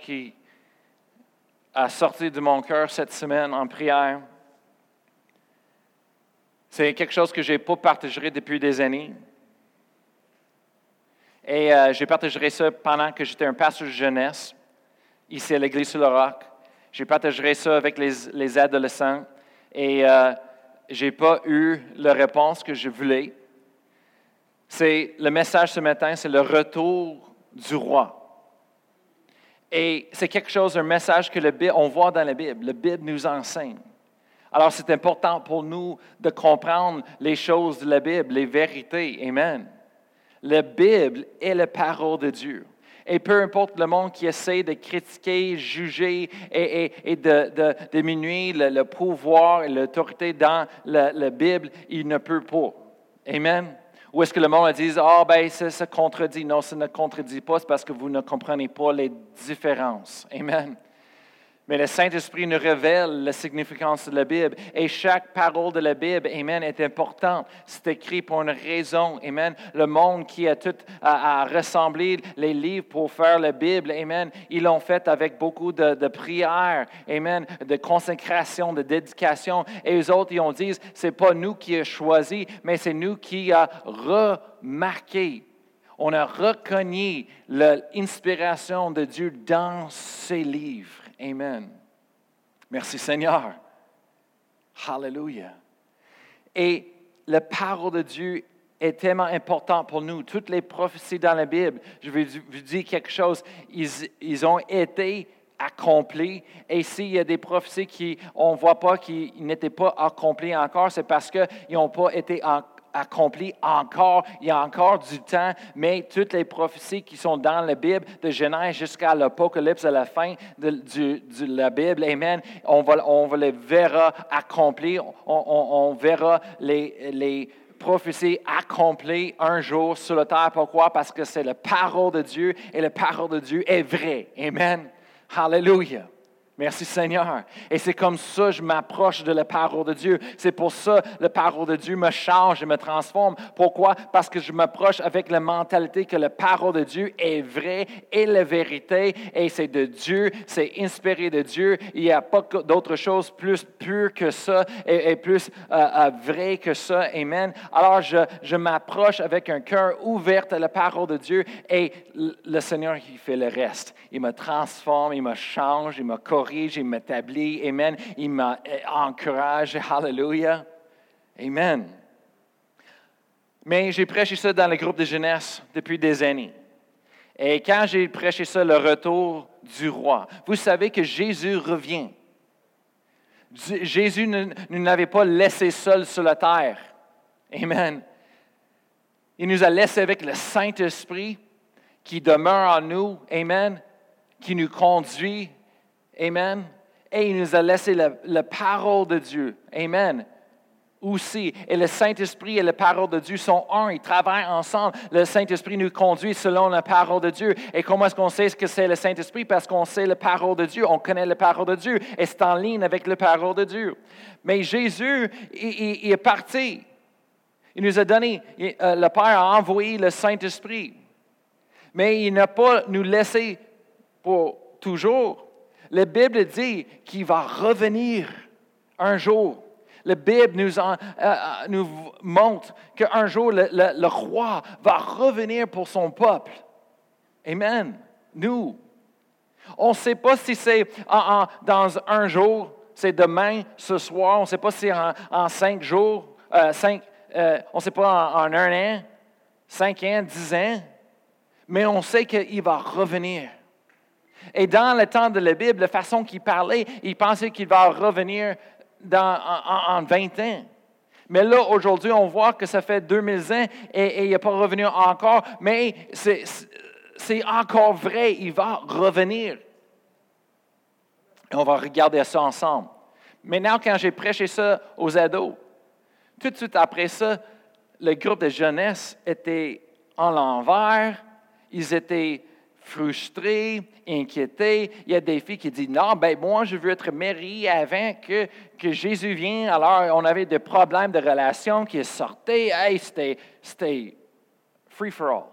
qui a sorti de mon cœur cette semaine en prière. C'est quelque chose que je n'ai pas partagé depuis des années. Et euh, j'ai partagé ça pendant que j'étais un pasteur de jeunesse, ici à l'Église sur le Roc. J'ai partagé ça avec les, adolescents et euh, je n'ai pas eu la réponse que je voulais. C'est le message ce matin, c'est le retour du roi. Et c'est quelque chose, un message que le, on voit dans la Bible. La Bible nous enseigne. Alors c'est important pour nous de comprendre les choses de la Bible, les vérités. Amen. La Bible est la parole de Dieu. Et peu importe le monde qui essaie de critiquer, juger et, de, diminuer le, pouvoir et l'autorité dans la, Bible, il ne peut pas. Amen. Ou est-ce que le monde dit, ah oh, ben ça contredit? Non, ça ne contredit pas, c'est parce que vous ne comprenez pas les différences. Amen. Mais le Saint-Esprit nous révèle la significance de la Bible. Et chaque parole de la Bible, Amen, est importante. C'est écrit pour une raison. Amen. Le monde qui a tout à, ressembler les livres pour faire la Bible, Amen, ils l'ont fait avec beaucoup de, prières, Amen, de consécration, de dédication. Et les autres, ils ont dit, c'est pas nous qui avons choisi, mais c'est nous qui avons remarqué on a reconnu l'inspiration de Dieu dans ses livres. Amen. Merci Seigneur. Hallelujah. Et la parole de Dieu est tellement importante pour nous. Toutes les prophéties dans la Bible, je vais vous dire quelque chose, ils, ont été accomplis. Et s'il y a des prophéties qu'on ne voit pas qui n'étaient pas accomplies encore, c'est parce qu'ils n'ont pas été accompli encore. Il y a encore du temps, mais toutes les prophéties qui sont dans la Bible, de Genèse jusqu'à l'Apocalypse, à la fin de, la Bible, Amen, on, va, on les verra accomplis. On, verra les, les prophéties accomplies un jour sur la terre. Pourquoi? Parce que c'est la parole de Dieu et la parole de Dieu est vraie. Amen. Hallelujah. Merci Seigneur. Et c'est comme ça que je m'approche de la parole de Dieu. C'est pour ça que la parole de Dieu me change et me transforme. Pourquoi? Parce que je m'approche avec la mentalité que la parole de Dieu est vraie et la vérité. Et c'est de Dieu, c'est inspiré de Dieu. Il n'y a pas d'autre chose plus pure que ça et, plus euh, euh, vrai que ça. Amen. Alors je, je m'approche avec un cœur ouvert à la parole de Dieu et le Seigneur, il fait le reste. Il me transforme, il me change, il me corrige corrige, il m'établit. Amen. Il m'encourage. Hallelujah. Amen. Mais j'ai prêché ça dans le groupe de jeunesse depuis des années. Et quand j'ai prêché ça, le retour du roi, vous savez que Jésus revient. Jésus ne nous avait pas laissé seuls sur la terre. Amen. Il nous a laissés avec le Saint-Esprit qui demeure en nous. Amen. Qui nous conduit Amen. Et il nous a laissé la, parole de Dieu. Amen. Aussi. Et le Saint-Esprit et la parole de Dieu sont un. Ils travaillent ensemble. Le Saint-Esprit nous conduit selon la parole de Dieu. Et comment est-ce qu'on sait ce que c'est le Saint-Esprit? Parce qu'on sait la parole de Dieu. On connaît la parole de Dieu. Et c'est en ligne avec la parole de Dieu. Mais Jésus, il, est parti. Il nous a donné, euh, le Père a envoyé le Saint-Esprit. Mais il n'a pas nous laissé pour toujours. La Bible dit qu'il va revenir un jour. La Bible nous, euh, euh, montre qu'un jour, le, roi va revenir pour son peuple. Amen. Nous. On ne sait pas si c'est dans un jour, c'est demain, ce soir. On ne sait pas si en, en cinq jours, euh, on ne sait pas en, un an, cinq ans, dix ans. Mais on sait qu'il va revenir. Et dans le temps de la Bible, la façon qu'il parlait, il pensait qu'il va revenir dans, en, 20 ans. Mais là, aujourd'hui, on voit que ça fait 2000 ans et, il n'est pas revenu encore, mais c'est encore vrai, il va revenir. Et on va regarder ça ensemble. Maintenant, quand j'ai prêché ça aux ados, tout de suite après ça, le groupe de jeunesse était en l'envers, ils étaient frustrés, inquiétés. Il y a des filles qui disent Non, ben moi, je veux être mariée avant que, que Jésus vienne. Alors, on avait des problèmes de relations qui sortaient. Hey, c'était free for all.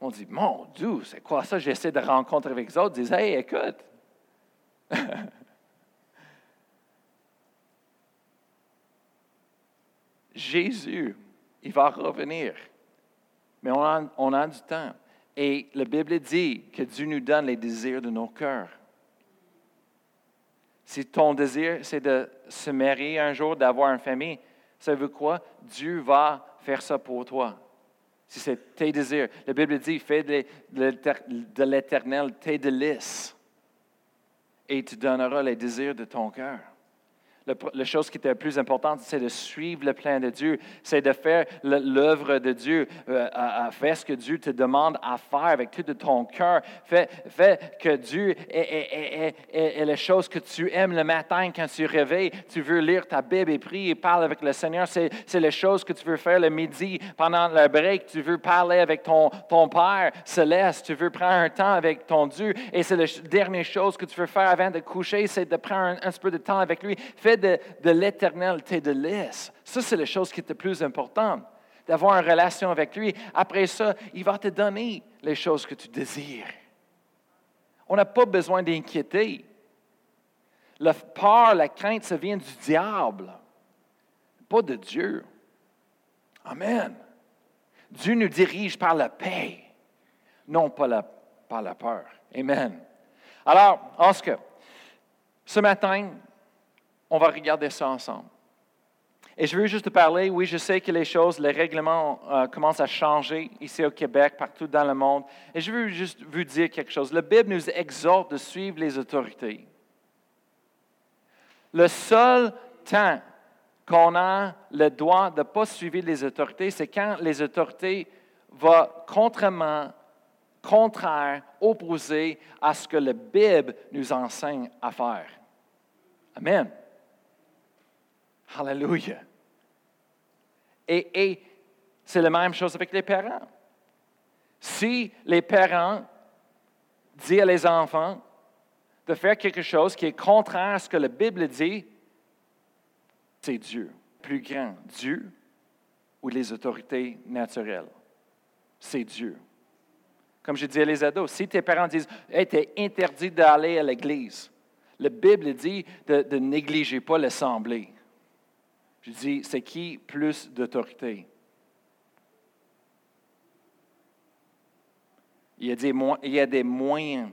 On dit, mon Dieu, c'est quoi ça? J'essaie de rencontrer avec les autres. Ils disent, hey, écoute. Jésus, il va revenir. Mais on a, on a du temps. Et la Bible dit que Dieu nous donne les désirs de nos cœurs. Si ton désir, c'est de se marier un jour, d'avoir une famille, ça veut quoi? Dieu va faire ça pour toi. Si c'est tes désirs. La Bible dit, fais de l'éternel tes délices et tu donneras les désirs de ton cœur la chose qui était la plus importante, c'est de suivre le plan de Dieu, c'est de faire l'œuvre de Dieu, euh, faire ce que Dieu te demande à faire avec tout de ton cœur. Fais, que Dieu est, les choses que tu aimes le matin quand tu réveilles. Tu veux lire ta Bible et prier et parler avec le Seigneur. C'est les choses que tu veux faire le midi pendant le break. Tu veux parler avec ton, ton Père céleste. Tu veux prendre un temps avec ton Dieu. Et c'est la dernière chose que tu veux faire avant de coucher, c'est de prendre un, un peu de temps avec lui. Fais de, de l'éternel tes délices. Ça, c'est la chose qui est la plus importante, d'avoir une relation avec lui. Après ça, il va te donner les choses que tu désires. On n'a pas besoin d'inquiéter. La peur, la crainte, ça vient du diable, pas de Dieu. Amen. Dieu nous dirige par la paix, non pas par la peur. Amen. Alors, que, ce matin, on va regarder ça ensemble. Et je veux juste te parler, oui, je sais que les choses, les règlements euh, commencent à changer ici au Québec, partout dans le monde. Et je veux juste vous dire quelque chose. La Bible nous exhorte de suivre les autorités. Le seul temps qu'on a le droit de ne pas suivre les autorités, c'est quand les autorités vont contrairement, contraire, opposé à ce que la Bible nous enseigne à faire. Amen. Alléluia. Et, c'est la même chose avec les parents. Si les parents disent à les enfants de faire quelque chose qui est contraire à ce que la Bible dit, c'est Dieu, plus grand, Dieu ou les autorités naturelles. C'est Dieu. Comme je dis à les ados, si tes parents disent Hey, tu es interdit d'aller à l'église, la Bible dit de ne négliger pas l'assemblée. Je dis, c'est qui plus d'autorité? Il y, a des, moyens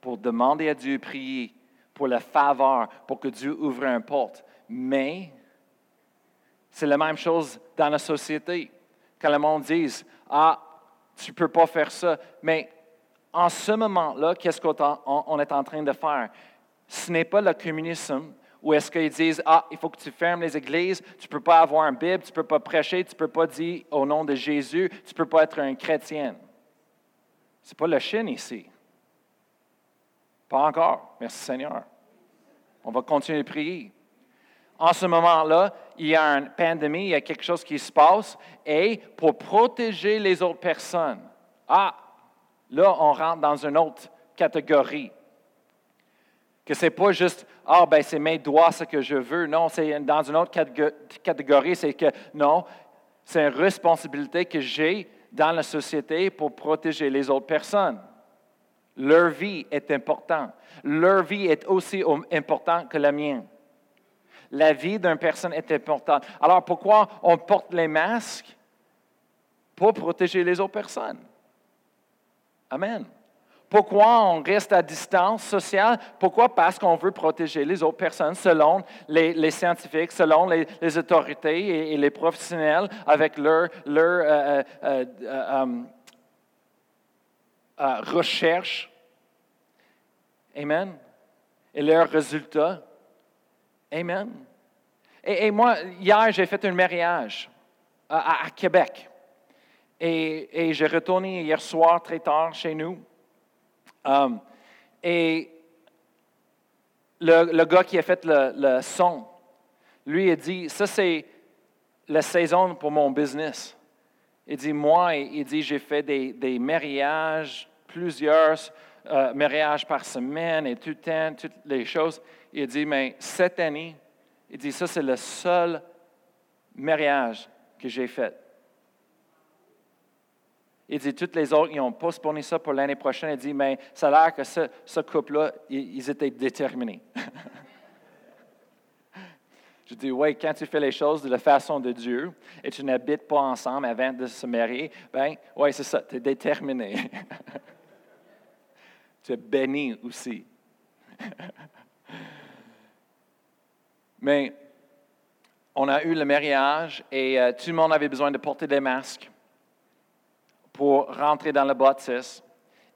pour demander à Dieu prier pour la faveur, pour que Dieu ouvre une porte. Mais c'est la même chose dans la société. Quand le monde dit Ah, tu ne peux pas faire ça. Mais en ce moment-là, qu'est-ce qu'on est en train de faire? Ce n'est pas le communisme, ou est-ce qu'ils disent, ah, il faut que tu fermes les églises, tu ne peux pas avoir un Bible, tu ne peux pas prêcher, tu ne peux pas dire au nom de Jésus, tu ne peux pas être un chrétien. Ce n'est pas la Chine ici. Pas encore. Merci Seigneur. On va continuer de prier. En ce moment-là, il y a une pandémie, il y a quelque chose qui se passe, et pour protéger les autres personnes, ah, là, on rentre dans une autre catégorie. Que ce n'est pas juste, ah, ben c'est mes doigts ce que je veux. Non, c'est dans une autre catégorie, c'est que non, c'est une responsabilité que j'ai dans la société pour protéger les autres personnes. Leur vie est importante. Leur vie est aussi importante que la mienne. La vie d'une personne est importante. Alors pourquoi on porte les masques? Pour protéger les autres personnes. Amen. Pourquoi on reste à distance sociale? Pourquoi? Parce qu'on veut protéger les autres personnes selon les, scientifiques, selon les, autorités et, les professionnels avec leur, leur euh, euh, euh. Amen. Et leurs résultats. Amen. Et, moi, hier, j'ai fait un mariage à, Québec. Et j'ai retourné hier soir très tard chez nous. Um, et le, gars qui a fait le, son, lui a dit, ça c'est la saison pour mon business. Il dit, moi, il dit, j'ai fait des, mariages, plusieurs euh, mariages par semaine et tout le temps, toutes les choses. Il dit, mais cette année, il dit, ça c'est le seul mariage que j'ai fait. Il dit, toutes les autres, ils ont postponé ça pour l'année prochaine. Il dit, mais ça a l'air que ce, couple-là, ils, ils étaient déterminés. Je dis, oui, quand tu fais les choses de la façon de Dieu et tu n'habites pas ensemble avant de se marier, ben, oui, c'est ça, tu es déterminé. tu es béni aussi. Mais on a eu le mariage et euh, tout le monde avait besoin de porter des masques pour rentrer dans le baptême.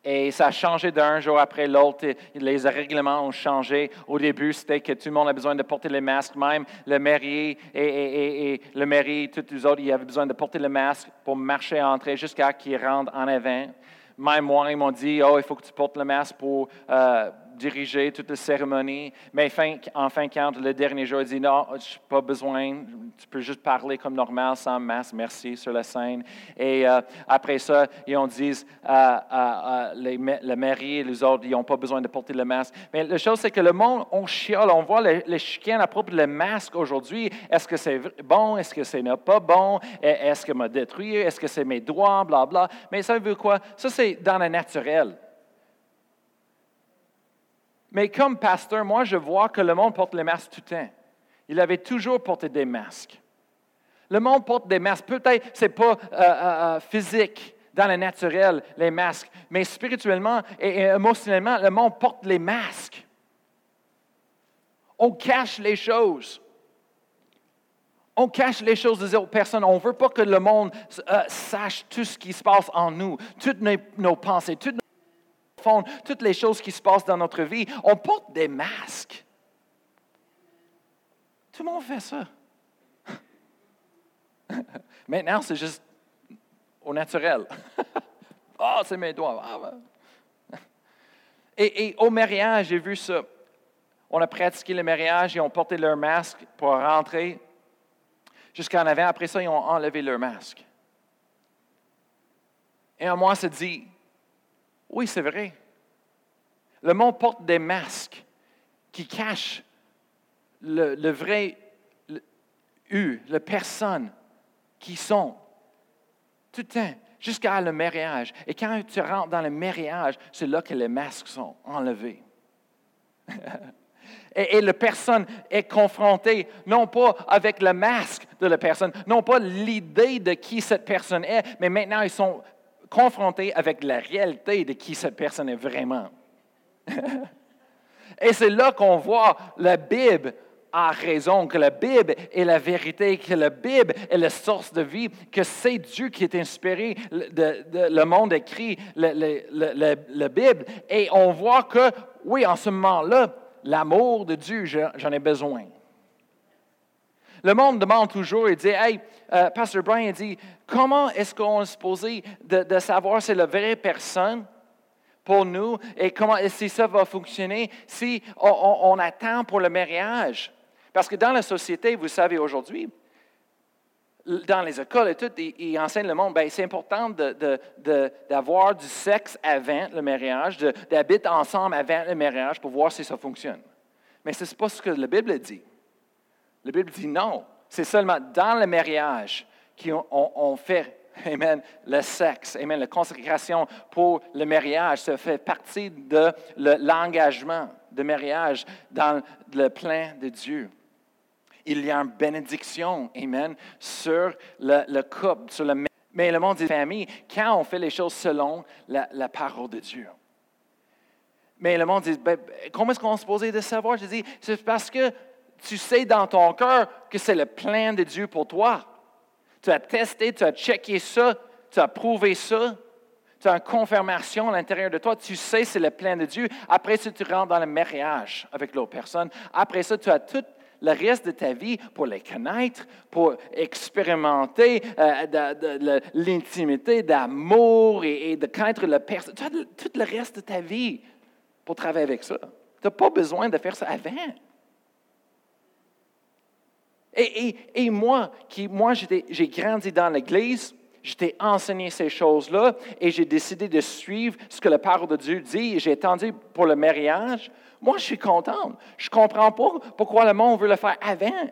Et ça a changé d'un jour après l'autre. Les règlements ont changé. Au début, c'était que tout le monde a besoin de porter les masques. Même le marié et, le mari, tous les autres, ils avaient besoin de porter le masque pour marcher, entrer jusqu'à qu'ils rentrent en avant. Même moi, ils m'ont dit, oh, il faut que tu portes le masque pour euh, diriger toute la cérémonie. Mais en fin de compte, le dernier jour, il dit Non, je n'ai pas besoin, tu peux juste parler comme normal, sans masque, merci, sur la scène. Et euh, après ça, ils ont dit euh, euh, les, le mari et les autres, ils n'ont pas besoin de porter le masque. Mais la chose, c'est que le monde, on chiale, on voit les, les à propos du masque aujourd'hui. Est-ce que c'est bon? Est-ce que c'est pas bon? Est-ce que m'a détruit? Est-ce que c'est mes droits? Bla, bla. Mais ça veut quoi? Ça, c'est dans le naturel. Mais comme pasteur, moi, je vois que le monde porte les masques tout le temps. Il avait toujours porté des masques. Le monde porte des masques. Peut-être ce n'est pas euh, euh, euh, physique, dans le naturel, les masques, mais spirituellement et, émotionnellement, le monde porte les masques. On cache les choses. On cache les choses des autres personnes. On ne veut pas que le monde sache tout ce qui se passe en nous, toutes nos, nos pensées, toutes toutes les choses qui se passent dans notre vie, on porte des masques. Tout le monde fait ça. Maintenant, c'est juste au naturel. oh, c'est mes doigts. Ah, et, au mariage, j'ai vu ça. On a pratiqué le mariage et on porté leur masque pour rentrer jusqu'en avant. Après ça, ils ont enlevé leur masque. Et en moi, se dit, oui, c'est vrai. Le monde porte des masques qui cachent le, vrai U, la personne qui sont tout le temps, jusqu'à le mariage. Et quand tu rentres dans le mariage, c'est là que les masques sont enlevés. et, et, la personne est confrontée, non pas avec le masque de la personne, non pas l'idée de qui cette personne est, mais maintenant ils sont confrontés avec la réalité de qui cette personne est vraiment. Et c'est là qu'on voit la Bible a raison, que la Bible est la vérité, que la Bible est la source de vie, que c'est Dieu qui est inspiré, de, le monde écrit la Bible. Et on voit que, oui, en ce moment-là, l'amour de Dieu, j'en ai besoin. Le monde demande toujours, il dit, Hey, euh, Pasteur Brian dit, comment est-ce qu'on est supposé de, savoir si c'est la vraie personne pour nous et comment si ça va fonctionner si on, attend pour le mariage? Parce que dans la société, vous savez aujourd'hui, dans les écoles et tout, ils, enseignent le monde, ben, c'est important d'avoir du sexe avant le mariage, d'habiter ensemble avant le mariage pour voir si ça fonctionne. Mais ce n'est pas ce que la Bible dit. La Bible dit non. C'est seulement dans le mariage qu'on fait Amen. Le sexe, Amen. La consécration pour le mariage, ça fait partie de l'engagement de mariage dans le plan de Dieu. Il y a une bénédiction, Amen, sur le, couple, sur le mais le monde dit famille, quand on fait les choses selon la, parole de Dieu. Mais le monde dit, ben, comment est-ce qu'on est supposé de savoir? Je dis, c'est parce que tu sais dans ton cœur que c'est le plan de Dieu pour toi tu as testé, tu as checké ça, tu as prouvé ça, tu as une confirmation à l'intérieur de toi, tu sais c'est le plan de Dieu. Après ça, tu rentres dans le mariage avec l'autre personne. Après ça, tu as tout le reste de ta vie pour les connaître, pour expérimenter euh, l'intimité d'amour et, de connaître la personne. Tu as tout le reste de ta vie pour travailler avec ça. Tu n'as pas besoin de faire ça avant. Et, moi, moi j'ai grandi dans l'Église, j'étais enseigné ces choses-là et j'ai décidé de suivre ce que la parole de Dieu dit. J'ai attendu pour le mariage. Moi, je suis contente. Je ne comprends pas pourquoi le monde veut le faire avant.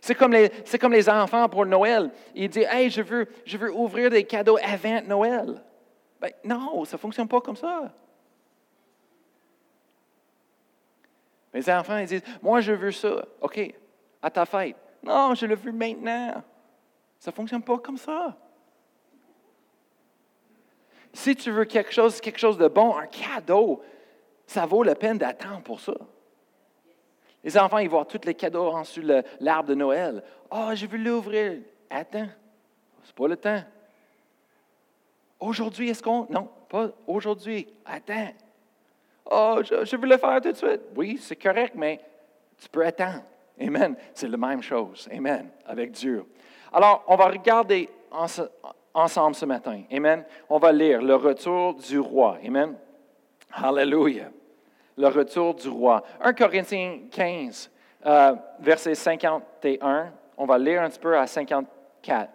C'est comme, les, enfants pour Noël. Ils disent Hey, je veux, ouvrir des cadeaux avant Noël. Ben, non, ça ne fonctionne pas comme ça. Les enfants, ils disent Moi, je veux ça. OK, à ta fête. Non, je le veux maintenant. Ça ne fonctionne pas comme ça. Si tu veux quelque chose, quelque chose de bon, un cadeau, ça vaut la peine d'attendre pour ça. Les enfants, ils voient tous les cadeaux en sur l'arbre de Noël. Ah, oh, je veux l'ouvrir. Attends, c'est pas le temps. Aujourd'hui, est-ce qu'on. Non, pas aujourd'hui. Attends. Oh, je, je, veux le faire tout de suite. Oui, c'est correct, mais tu peux attendre. Amen. C'est la même chose. Amen. Avec Dieu. Alors, on va regarder ensemble ce matin. Amen. On va lire le retour du roi. Amen. Hallelujah. Le retour du roi. 1 Corinthiens 15, euh, verset 51. On va lire un petit peu à 54.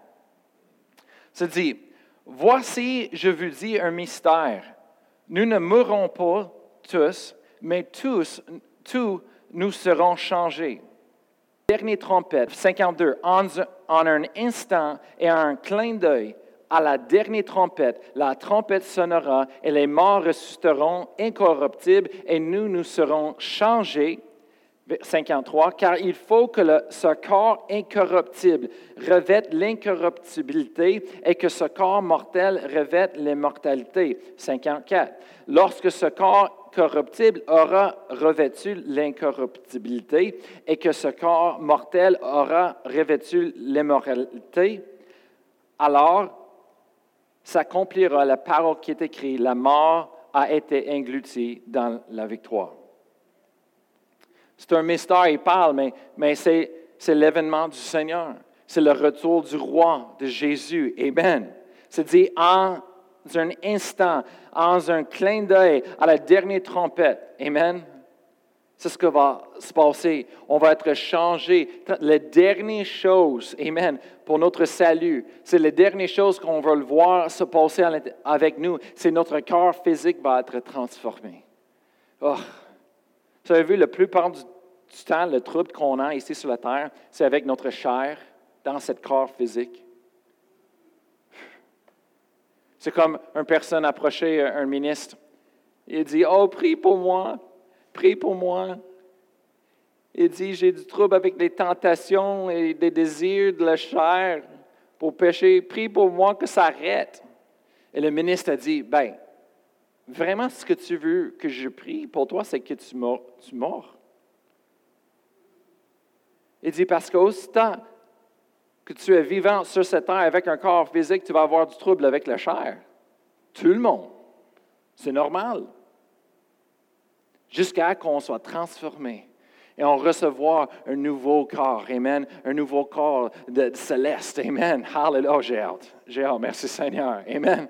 Ça dit Voici, je vous dis un mystère. Nous ne mourrons pas tous, mais tous, tous nous serons changés. Dernière trompette, 52. En, un instant et un clin d'œil, à la dernière trompette, la trompette sonnera et les morts ressusciteront incorruptibles et nous nous serons changés 53, car il faut que ce corps incorruptible revête l'incorruptibilité et que ce corps mortel revête l'immortalité. 54. Lorsque ce corps corruptible aura revêtu l'incorruptibilité et que ce corps mortel aura revêtu l'immortalité, alors s'accomplira la parole qui est écrite, la mort a été engloutie dans la victoire. C'est un mystère, il parle, mais, mais c'est, l'événement du Seigneur. C'est le retour du roi, de Jésus. Amen. C'est dit en un instant, en un clin d'œil, à la dernière trompette. Amen. C'est ce qui va se passer. On va être changé. Les dernières choses, Amen, pour notre salut, c'est les dernières choses qu'on va le voir se passer avec nous. C'est notre corps physique va être transformé. Oh, vous avez vu, la plupart du, temps, le trouble qu'on a ici sur la terre, c'est avec notre chair dans cette corps physique. C'est comme une personne approchait un ministre. Il dit Oh, prie pour moi, prie pour moi. Il dit J'ai du trouble avec les tentations et les désirs de la chair pour pécher. Prie pour moi que ça arrête. Et le ministre a dit Ben, Vraiment, ce que tu veux que je prie pour toi, c'est que tu mords. Il dit, parce qu'aussitôt que tu es vivant sur cette terre avec un corps physique, tu vas avoir du trouble avec la chair. Tout le monde. C'est normal. Jusqu'à qu'on soit transformé et on recevoir un nouveau corps. Amen. Un nouveau corps de, céleste. Amen. Hallelujah. J'ai hâte. J'ai hâte. Merci Seigneur. Amen.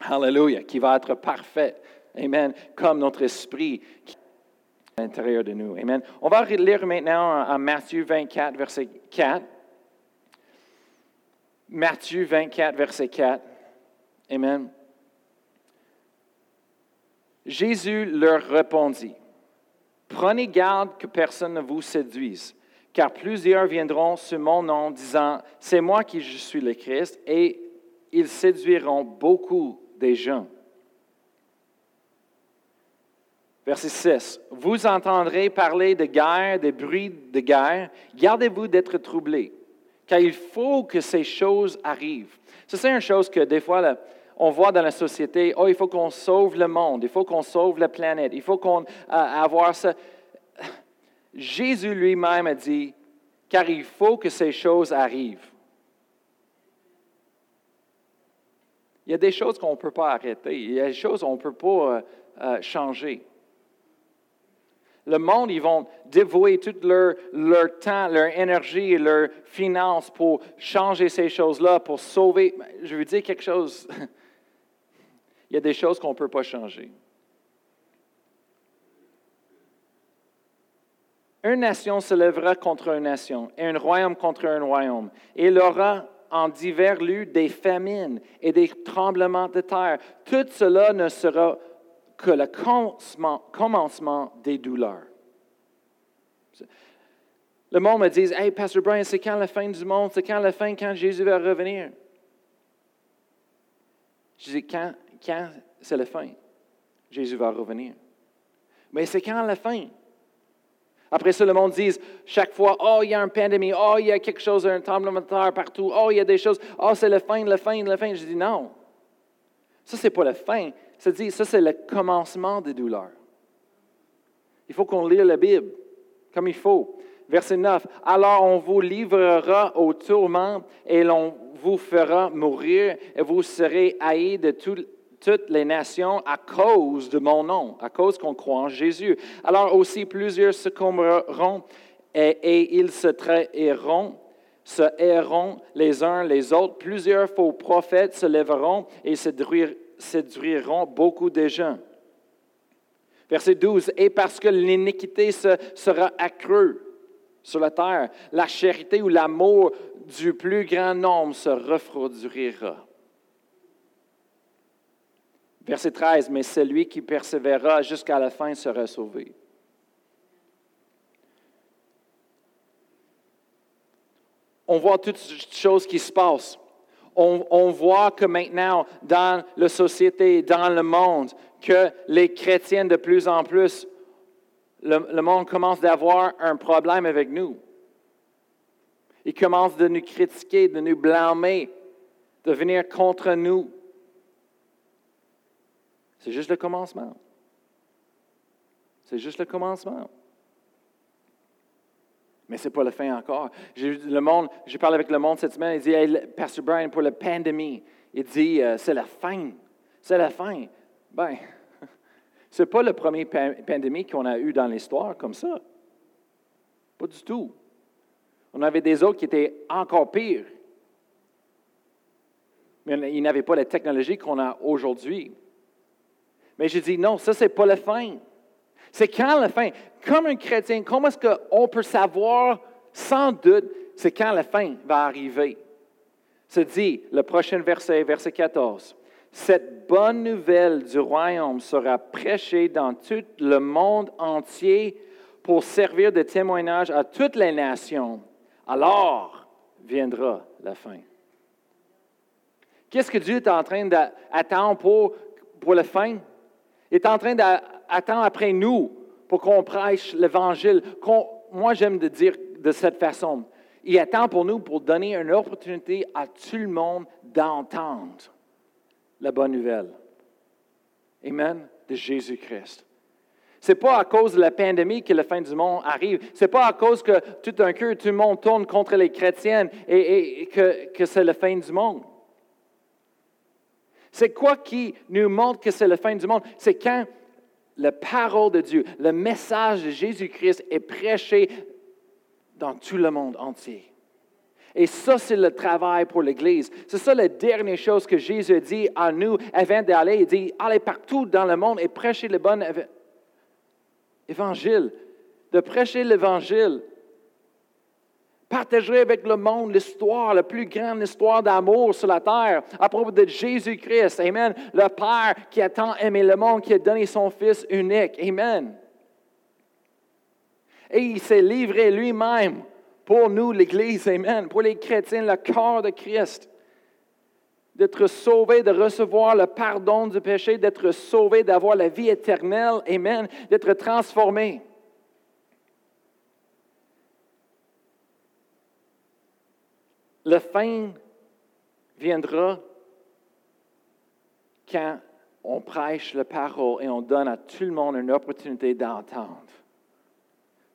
Hallelujah, qui va être parfait. Amen. Comme notre esprit qui est à l'intérieur de nous. Amen. On va lire maintenant en Matthieu 24, verset 4. Matthieu 24, verset 4. Amen. Jésus leur répondit, Prenez garde que personne ne vous séduise, car plusieurs viendront sur mon nom disant, C'est moi qui je suis le Christ, et ils séduiront beaucoup des gens. Verset 6. Vous entendrez parler de guerre, des bruits de guerre. Gardez-vous d'être troublés, car il faut que ces choses arrivent. C'est une chose que des fois, on voit dans la société. Oh, il faut qu'on sauve le monde, il faut qu'on sauve la planète, il faut qu'on euh, ça. Jésus lui-même a dit, car il faut que ces choses arrivent. Il y a des choses qu'on ne peut pas arrêter. Il y a des choses qu'on ne peut pas euh, euh, changer. Le monde, ils vont dévouer tout leur, temps, leur énergie et leur finances pour changer ces choses-là, pour sauver. Je veux dire quelque chose. Il y a des choses qu'on ne peut pas changer. Une nation se lèvera contre une nation et un royaume contre un royaume. Et il aura en divers lieux des famines et des tremblements de terre. Tout cela ne sera que le commencement, des douleurs. Le monde me dit Hey, Pasteur Brian, c'est quand la fin du monde? C'est quand la fin, quand Jésus va revenir? Je dis Quand, quand c'est la fin Jésus va revenir. Mais c'est quand la fin? Après ça, le monde dit chaque fois, oh, il y a une pandémie, oh, il y a quelque chose, un tremblement de terre partout, oh, il y a des choses, oh, c'est la fin, la fin, la fin. Je dis non. Ça, ce n'est pas la fin. Ça dit, ça, c'est le commencement des douleurs. Il faut qu'on lise la Bible comme il faut. Verset 9. Alors on vous livrera au tourment et l'on vous fera mourir et vous serez haïs de tout, toutes les nations à cause de mon nom, à cause qu'on croit en Jésus. Alors aussi plusieurs succomberont et, et ils se trahiront, se erront les uns les autres. Plusieurs faux prophètes se lèveront et séduiront beaucoup de gens. Verset 12. Et parce que l'iniquité sera accrue sur la terre, la charité ou l'amour du plus grand nombre se refroidira. Verset 13, mais celui qui persévérera jusqu'à la fin sera sauvé. On voit toutes choses qui se passent. On, voit que maintenant, dans la société, dans le monde, que les chrétiens, de plus en plus, le, monde commence d'avoir un problème avec nous. Ils commencent de nous critiquer, de nous blâmer, de venir contre nous. C'est juste le commencement. C'est juste le commencement. Mais ce n'est pas la fin encore. J'ai, j'ai parlé avec le monde cette semaine, il dit, hey, Pastor Brian, pour la pandémie, il dit, euh, c'est la fin. C'est la fin. Ben, ce n'est pas la première pandémie qu'on a eue dans l'histoire comme ça. Pas du tout. On avait des autres qui étaient encore pires. Mais ils n'avaient pas la technologie qu'on a aujourd'hui. Mais je dis non, ça, ce n'est pas la fin. C'est quand la fin? Comme un chrétien, comment est-ce qu'on peut savoir sans doute c'est quand la fin va arriver? Se dit, le prochain verset, verset 14. Cette bonne nouvelle du royaume sera prêchée dans tout le monde entier pour servir de témoignage à toutes les nations. Alors viendra la fin. Qu'est-ce que Dieu est en train d'attendre pour, pour la fin? Il est en train d'attendre après nous pour qu'on prêche l'Évangile. Moi, j'aime de dire de cette façon. Il attend pour nous pour donner une opportunité à tout le monde d'entendre la bonne nouvelle. Amen. De Jésus-Christ. Ce n'est pas à cause de la pandémie que la fin du monde arrive. Ce n'est pas à cause que tout un cœur, tout le monde tourne contre les chrétiens et, que c'est la fin du monde. C'est quoi qui nous montre que c'est la fin du monde? C'est quand la parole de Dieu, le message de Jésus-Christ est prêché dans tout le monde entier. Et ça, c'est le travail pour l'Église. C'est ça la dernière chose que Jésus dit à nous avant d'aller. Il dit, allez partout dans le monde et prêchez le bon évangile. De prêcher l'Évangile partagerai avec le monde l'histoire, la plus grande histoire d'amour sur la terre à propos de Jésus-Christ. Amen. Le Père qui a tant aimé le monde, qui a donné son Fils unique. Amen. Et il s'est livré lui-même pour nous, l'Église. Amen. Pour les chrétiens, le corps de Christ. D'être sauvé, de recevoir le pardon du péché, d'être sauvé, d'avoir la vie éternelle. Amen. D'être transformé. La fin viendra quand on prêche la parole et on donne à tout le monde une opportunité d'entendre.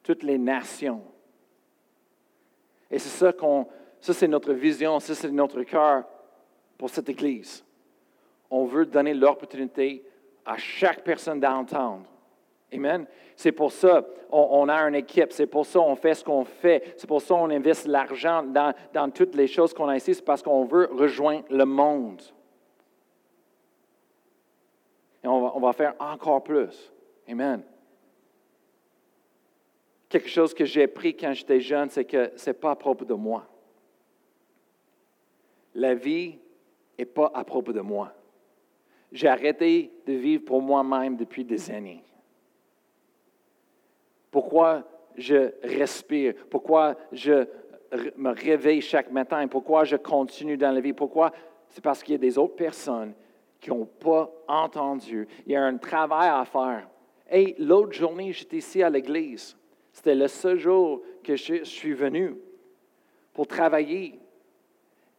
Toutes les nations. Et c'est ça qu'on, ça c'est notre vision, ça c'est notre cœur pour cette Église. On veut donner l'opportunité à chaque personne d'entendre. Amen. C'est pour ça on, a une équipe, c'est pour ça on fait ce qu'on fait, c'est pour ça on investit l'argent dans, toutes les choses qu'on a ici, c'est parce qu'on veut rejoindre le monde. Et on va, on va faire encore plus. Amen. Quelque chose que j'ai appris quand j'étais jeune, c'est que ce n'est pas à propos de moi. La vie n'est pas à propos de moi. J'ai arrêté de vivre pour moi-même depuis des années. Pourquoi je respire, pourquoi je me réveille chaque matin, pourquoi je continue dans la vie, pourquoi? C'est parce qu'il y a des autres personnes qui n'ont pas entendu. Il y a un travail à faire. Et l'autre journée, j'étais ici à l'église. C'était le seul jour que je suis venu pour travailler.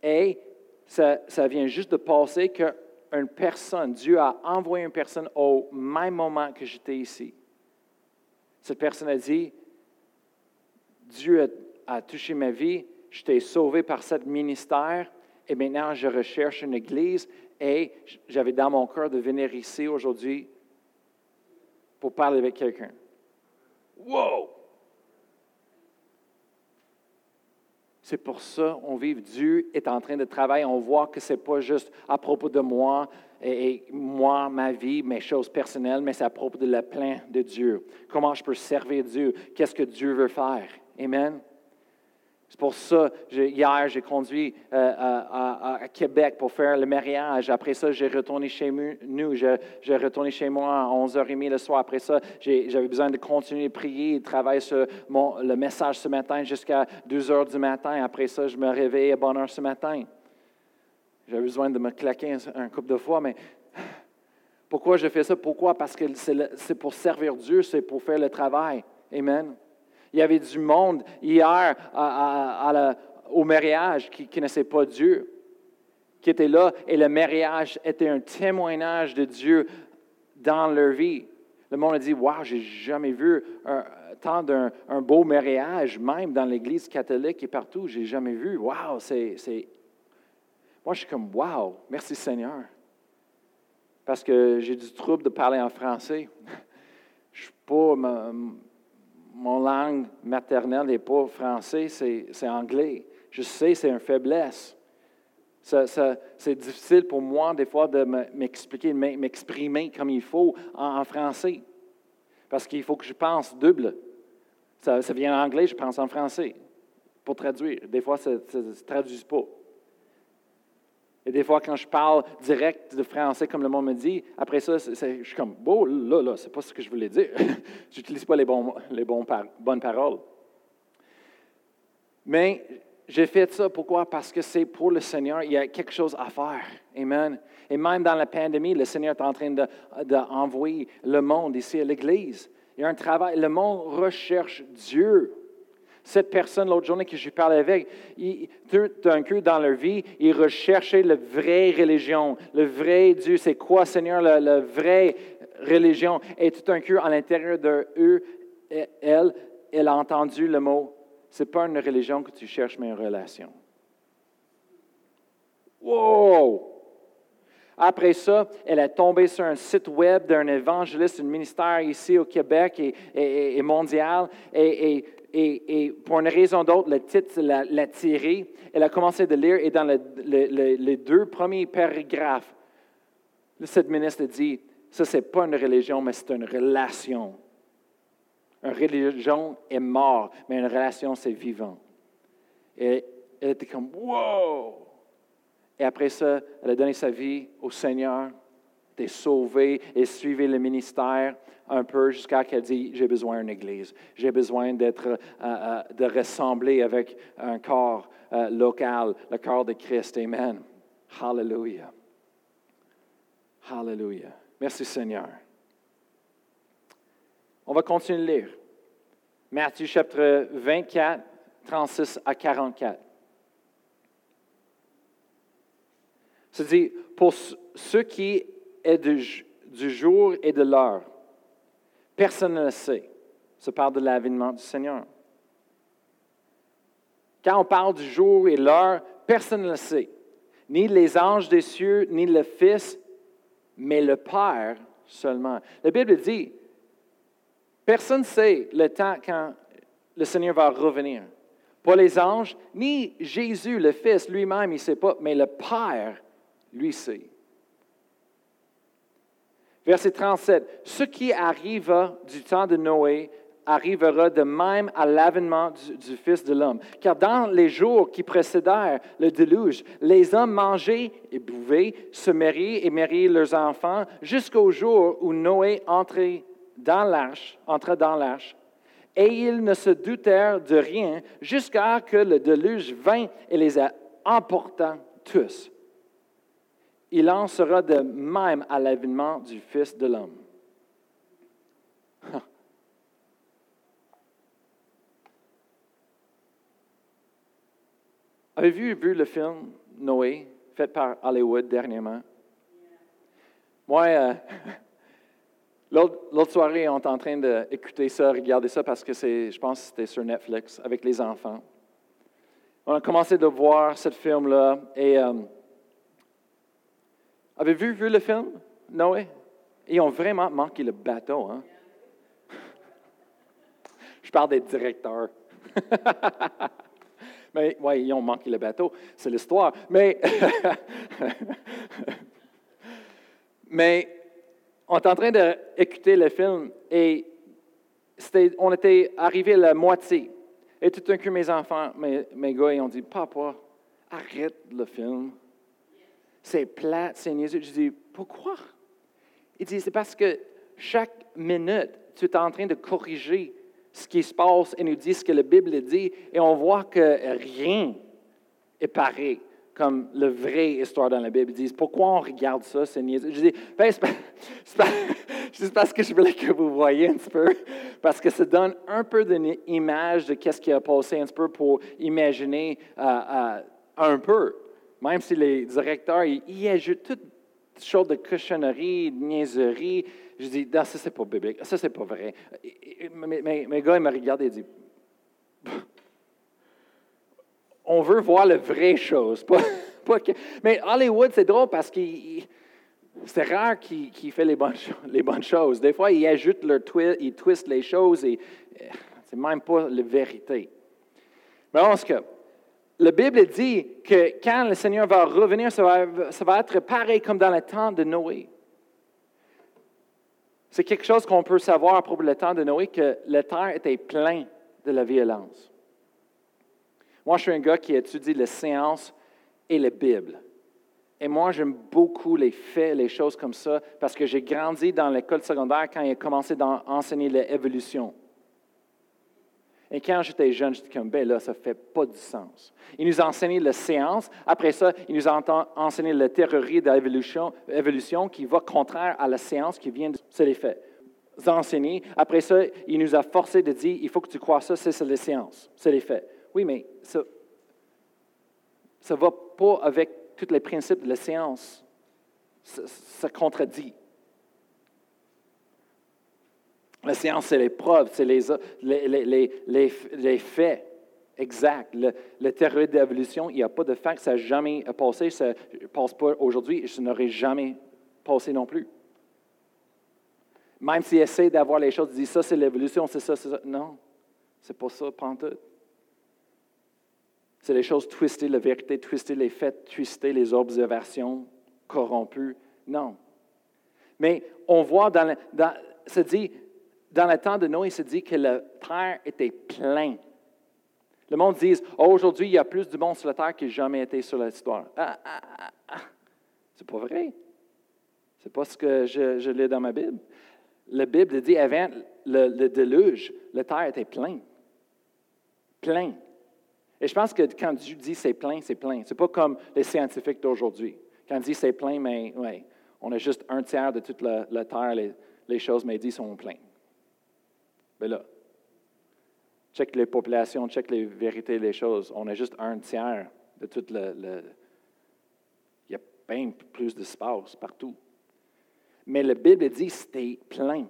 Et ça, ça vient juste de passer qu'une personne, Dieu a envoyé une personne au même moment que j'étais ici. Cette personne a dit, Dieu a, a touché ma vie, j'étais sauvé par ce ministère et maintenant je recherche une église et j'avais dans mon cœur de venir ici aujourd'hui pour parler avec quelqu'un. Wow! C'est pour ça qu'on vit. Dieu est en train de travailler. On voit que ce n'est pas juste à propos de moi et, moi, ma vie, mes choses personnelles, mais c'est à propos de la plein de Dieu. Comment je peux servir Dieu? Qu'est-ce que Dieu veut faire? Amen. C'est pour ça, hier, j'ai conduit euh, à, Québec pour faire le mariage. Après ça, j'ai retourné chez nous. J'ai retourné chez moi à 11h30 le soir. Après ça, j'avais besoin de continuer à prier et travailler sur le message ce matin jusqu'à 2h du matin. Après ça, je me réveille à bonne heure ce matin. J'avais besoin de me claquer un, un couple de fois, mais pourquoi je fais ça? Pourquoi? Parce que c'est pour servir Dieu, c'est pour faire le travail. Amen. Il y avait du monde hier au mariage qui ne connaissait pas Dieu, qui était là, et le mariage était un témoignage de Dieu dans leur vie. Le monde a dit, Wow, j'ai jamais vu tant d'un beau mariage, même dans l'Église catholique et partout, j'ai jamais vu. Wow, c'est. Moi, je suis comme, Wow, merci Seigneur. Parce que j'ai du trouble de parler en français. Je suis pas mon langue maternelle n'est pas français, c'est anglais. Je sais, c'est une faiblesse. c'est difficile pour moi, des fois, de m'expliquer, m'exprimer comme il faut en, français. Parce qu'il faut que je pense double. Ça, vient en anglais, je pense en français pour traduire. Des fois, ça ne se traduit pas. Et des fois, quand je parle direct de français, comme le monde me dit, après ça, je suis comme, bon, là, là, c'est pas ce que je voulais dire. je n'utilise pas les, bons, les bonnes paroles. Mais j'ai fait ça, pourquoi? Parce que c'est pour le Seigneur, il y a quelque chose à faire. Amen. Et même dans la pandémie, le Seigneur est en train d'envoyer le monde ici à l'Église. Il y a un travail, le monde recherche Dieu. Cette personne, l'autre journée que je parlais avec, d'un coup dans leur vie, ils recherchaient la vraie religion, le vrai Dieu. C'est quoi, Seigneur, la, vraie religion? Et tout d'un coup, à l'intérieur de eux, elle, elle a entendu le mot c'est pas une religion que tu cherches, mais une relation. Wow! Après ça, elle est tombée sur un site web d'un évangéliste, un ministère ici au Québec et, mondial. Et, pour une raison d'autre, le titre l'a tiré. Elle a commencé de lire et dans les deux premiers paragraphes, cette ministre dit, ça, ce n'est pas une religion, mais c'est une relation. Une religion est mort, mais une relation, c'est vivant. Et elle était comme, wow! Et après ça, elle a donné sa vie au Seigneur, était sauvée et suivait le ministère un peu jusqu'à qu'elle dit j'ai besoin d'une église, j'ai besoin d'être, euh, euh, de ressembler avec un corps euh, local, le corps de Christ. Amen. Hallelujah. Hallelujah. Merci Seigneur. On va continuer de lire. Matthieu chapitre 24, 36 à 44. cest dit, pour ce qui est du, jour et de l'heure, personne ne le sait. Ça parle de l'avènement du Seigneur. Quand on parle du jour et l'heure, personne ne le sait. Ni les anges des cieux, ni le Fils, mais le Père seulement. La Bible dit, personne ne sait le temps quand le Seigneur va revenir. Pas les anges, ni Jésus, le Fils lui-même, il ne sait pas, mais le Père lui sait. Verset 37. Ce qui arriva du temps de Noé arrivera de même à l'avènement du, Fils de l'homme. Car dans les jours qui précédèrent le déluge, les hommes mangeaient et buvaient, se mariaient et mariaient leurs enfants, jusqu'au jour où Noé dans l'arche, entra dans l'arche. Et ils ne se doutèrent de rien jusqu'à que le déluge vint et les a tous. Il en sera de même à l'avènement du Fils de l'homme. Avez-vous vu le film Noé, fait par Hollywood dernièrement? Moi, euh, l'autre soirée, on est en train d'écouter ça, regarder ça, parce que c'est, je pense que c'était sur Netflix avec les enfants. On a commencé de voir ce film-là et euh, avez-vous vu le film, Noé? Ils ont vraiment manqué le bateau. Hein? Je parle des directeurs. Mais oui, ils ont manqué le bateau, c'est l'histoire. Mais, on est en train d'écouter le film et on était arrivé à la moitié. Et tout d'un coup, mes enfants, mes gars, ils ont dit Papa, arrête le film. C'est plate, c'est. Je dis Pourquoi? Il dit C'est parce que chaque minute, tu es en train de corriger ce qui se passe et nous dit ce que la Bible dit, et on voit que rien est pareil comme la vraie histoire dans la Bible. Ils disent, pourquoi on regarde ça, c'est niaiseux? Je dis, ben, c'est parce que je voulais que vous voyez un petit peu, parce que ça donne un peu d'une image de ce qui a passé un petit peu pour imaginer euh, euh, un peu. Même si les directeurs, ils, ils ajoutent toutes sortes de cochonneries, de niaiseries, je dis, non, ça, c'est pas biblique. Ça, c'est pas vrai. Mes, mes, gars, ils me regardent et disent, on veut voir la vraie chose. mais Hollywood, c'est drôle parce que c'est rare qu'il qu fait les bonnes, choses. Des fois, ils ajoutent leur twist, ils twistent les choses et euh, c'est même pas la vérité. Mais en tout cas, la Bible dit que quand le Seigneur va revenir, ça va, être pareil comme dans le temps de Noé. C'est quelque chose qu'on peut savoir à propos du temps de Noé, que la terre était pleine de la violence. Moi, je suis un gars qui étudie les sciences et la Bible. Et moi, j'aime beaucoup les faits, les choses comme ça, parce que j'ai grandi dans l'école secondaire quand il a commencé à enseigner l'évolution. Et quand j'étais jeune, j'étais comme, ben là, ça ne fait pas du sens. Il nous a enseigné la science. Après ça, il nous a enseigné la théorie de l'évolution qui va contraire à la science qui vient de... C'est les faits. Après ça, il nous a forcé de dire, il faut que tu crois ça, c'est la science. C'est les faits. Oui, mais ça ne va pas avec tous les principes de la science. ça contredit. La science, c'est les preuves, c'est les, les, les, les, faits exacts. Le, le théorie d'évolution, il n'y a pas de que ça n'a jamais passé, ça ne passe pas aujourd'hui et ça n'aurait jamais passé non plus. Même s'il essaie d'avoir les choses, il dit ça, c'est l'évolution, c'est ça, c'est ça. Non, c'est pas ça, prends tout. C'est les choses twistées, la vérité twistée, les faits twistés, les observations corrompues. Non. Mais on voit dans, dans se dit, dans le temps de Noé, il se dit que la terre était pleine. Le monde dit oh, aujourd'hui, il y a plus de monde sur la terre qu'il jamais été sur l'histoire. Ah, ah, ah, ah. C'est pas vrai. C'est pas ce que je, lis dans ma Bible. La Bible dit avant le, le déluge, la terre était pleine. Plein. Et je pense que quand Dieu dit c'est plein, c'est plein. C'est pas comme les scientifiques d'aujourd'hui. Quand il dit c'est plein, mais ouais, on a juste un tiers de toute la, terre, les, choses, mais dit sont pleines. Là, check les populations, check les vérités des choses. On a juste un tiers de tout le. il y a bien plus d'espace partout. Mais la Bible dit c'était plein.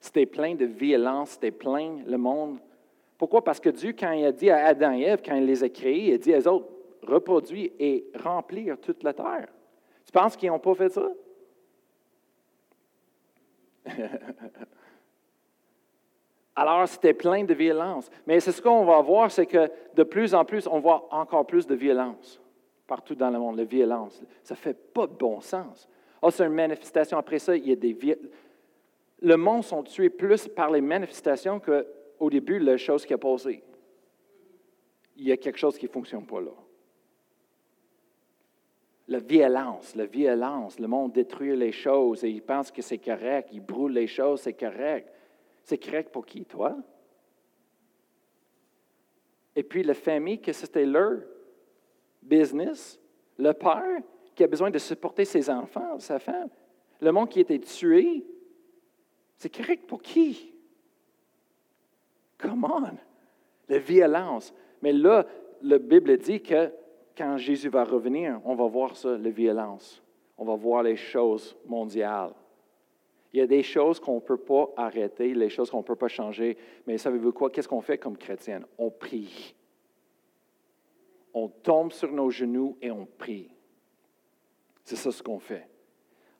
C'était plein de violence, c'était plein le monde. Pourquoi? Parce que Dieu, quand il a dit à Adam et Ève, quand il les a créés, il a dit à eux autres, reproduire et remplir toute la terre. Tu penses qu'ils n'ont pas fait ça? Alors, c'était plein de violence. Mais c'est ce qu'on va voir, c'est que de plus en plus, on voit encore plus de violence partout dans le monde, la violence. Ça ne fait pas de bon sens. Oh, c'est une manifestation. Après ça, il y a des Le monde sont tués plus par les manifestations qu'au début, la chose qui a posé. Il y a quelque chose qui ne fonctionne pas là. La violence, la violence, le monde détruit les choses et il pense que c'est correct, il brûle les choses, c'est correct. C'est correct pour qui, toi? Et puis la famille, que c'était leur business, le père qui a besoin de supporter ses enfants, sa femme, le monde qui était tué, c'est correct pour qui? Come on! La violence. Mais là, la Bible dit que quand Jésus va revenir, on va voir ça, la violence. On va voir les choses mondiales. Il y a des choses qu'on ne peut pas arrêter, les choses qu'on ne peut pas changer. Mais savez-vous quoi? Qu'est-ce qu'on fait comme chrétien? On prie. On tombe sur nos genoux et on prie. C'est ça ce qu'on fait.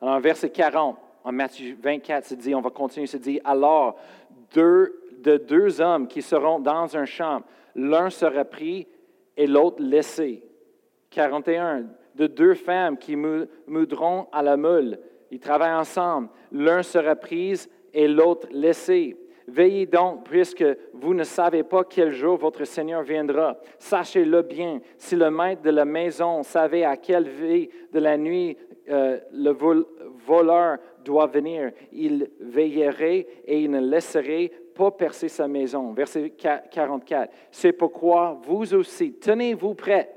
Alors, verset 40, en Matthieu 24, c'est dit, on va continuer, c'est dit, alors, de deux hommes qui seront dans un champ, l'un sera pris et l'autre laissé. 41, de deux femmes qui moudront à la meule, ils travaillent ensemble, l'un sera pris et l'autre laissé. Veillez donc, puisque vous ne savez pas quel jour votre Seigneur viendra. Sachez-le bien. Si le maître de la maison savait à quelle veille de la nuit euh, le voleur doit venir, il veillerait et il ne laisserait pas percer sa maison. Verset 44. C'est pourquoi vous aussi, tenez-vous prêts,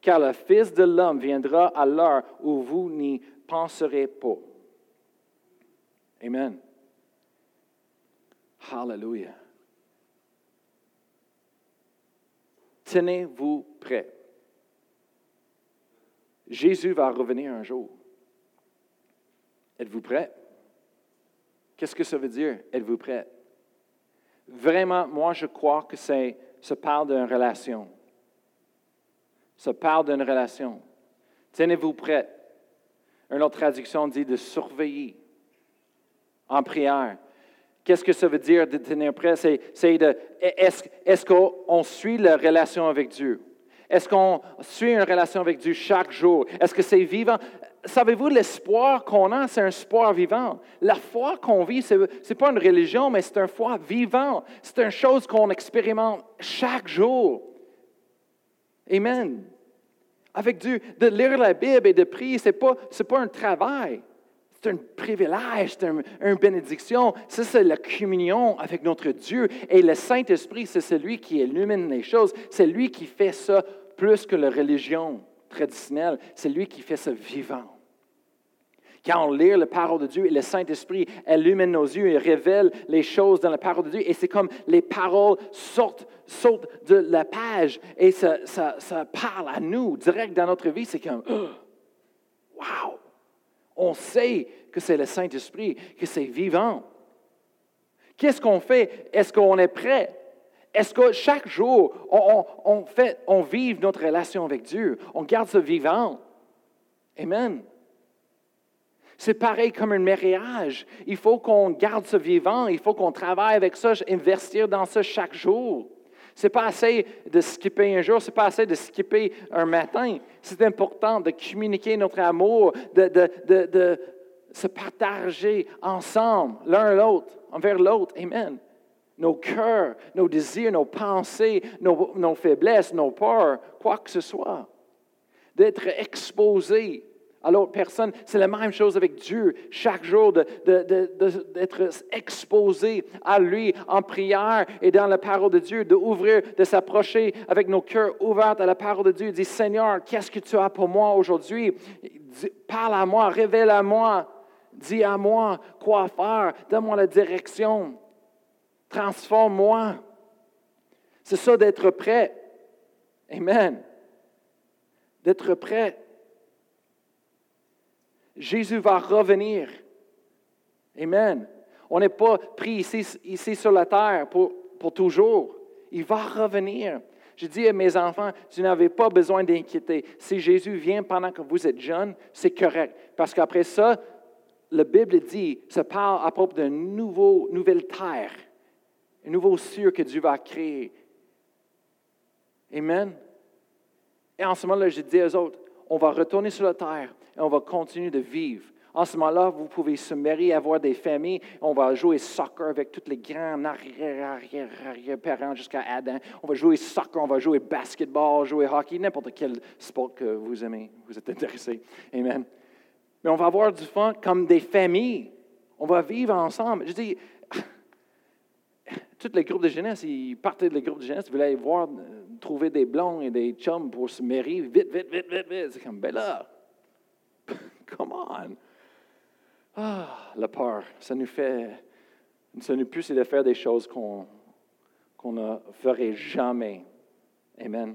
car le Fils de l'homme viendra à l'heure où vous n'y penserez pas. Amen. Hallelujah. Tenez-vous prêts. Jésus va revenir un jour. Êtes-vous prêt? Qu'est-ce que ça veut dire? Êtes-vous prêt? Vraiment, moi, je crois que c'est, ça parle d'une relation. Ça parle d'une relation. Tenez-vous prêt. Une autre traduction dit de surveiller en prière. Qu'est-ce que ça veut dire de tenir prêt? C'est, de, est-ce, est-ce qu'on suit la relation avec Dieu? Est-ce qu'on suit une relation avec Dieu chaque jour? Est-ce que c'est vivant? Savez-vous, l'espoir qu'on a, c'est un espoir vivant. La foi qu'on vit, ce n'est pas une religion, mais c'est une foi vivant. C'est une chose qu'on expérimente chaque jour. Amen. Avec Dieu, de lire la Bible et de prier, ce n'est pas, un travail. C'est un privilège, c'est une bénédiction. C'est la communion avec notre Dieu. Et le Saint-Esprit, c'est celui qui illumine les choses. C'est lui qui fait ça plus que la religion traditionnelle. C'est lui qui fait ça vivant. Quand on lit la parole de Dieu et le Saint-Esprit illumine nos yeux et révèle les choses dans la parole de Dieu, et c'est comme les paroles sortent, sautent de la page et ça, ça, parle à nous direct dans notre vie. C'est comme, wow! On sait que c'est le Saint-Esprit, que c'est vivant. Qu'est-ce qu'on fait? Est-ce qu'on est prêt? Est-ce que chaque jour, on, on, fait, on vive notre relation avec Dieu? On garde ça vivant? Amen. C'est pareil comme un mariage. Il faut qu'on garde ça vivant, il faut qu'on travaille avec ça, investir dans ça chaque jour. Ce n'est pas assez de skipper un jour, ce n'est pas assez de skipper un matin. C'est important de communiquer notre amour, de, de, se partager ensemble, l'un l'autre, envers l'autre. Amen. Nos cœurs, nos désirs, nos pensées, nos, nos faiblesses, nos peurs, quoi que ce soit. D'être exposé alors, personne. C'est la même chose avec Dieu. Chaque jour, d'être exposé à lui en prière et dans la parole de Dieu, d'ouvrir, de s'approcher avec nos cœurs ouverts à la parole de Dieu. Dis, Seigneur, qu'est-ce que tu as pour moi aujourd'hui? Parle à moi, révèle à moi. Dis à moi quoi faire. Donne-moi la direction. Transforme-moi. C'est ça d'être prêt. Amen. D'être prêt Jésus va revenir. Amen. On n'est pas pris ici, ici sur la terre pour, pour toujours. Il va revenir. Je dis à mes enfants, tu n'avez pas besoin d'inquiéter. Si Jésus vient pendant que vous êtes jeune, c'est correct. Parce qu'après ça, la Bible dit, ça parle à propos d'une nouvelle terre, un nouveau ciel que Dieu va créer. Amen. Et en ce moment-là, je dis aux autres, on va retourner sur la terre et on va continuer de vivre. En ce moment-là, vous pouvez se marier, avoir des familles. On va jouer soccer avec tous les grands arrière-arrière-arrière-parents jusqu'à Adam. On va jouer soccer, on va jouer basketball, jouer hockey, n'importe quel sport que vous aimez, vous êtes intéressé. Amen. Mais on va avoir du fun comme des familles. On va vivre ensemble. Je dis, tous les groupes de jeunesse, ils partaient des groupes de jeunesse, ils voulaient aller voir, trouver des blonds et des chums pour se marier vite, vite, vite, vite, vite. C'est comme, ben come on. Ah, la peur, ça nous fait, ça nous pousse de faire des choses qu'on ne ferait jamais. Amen.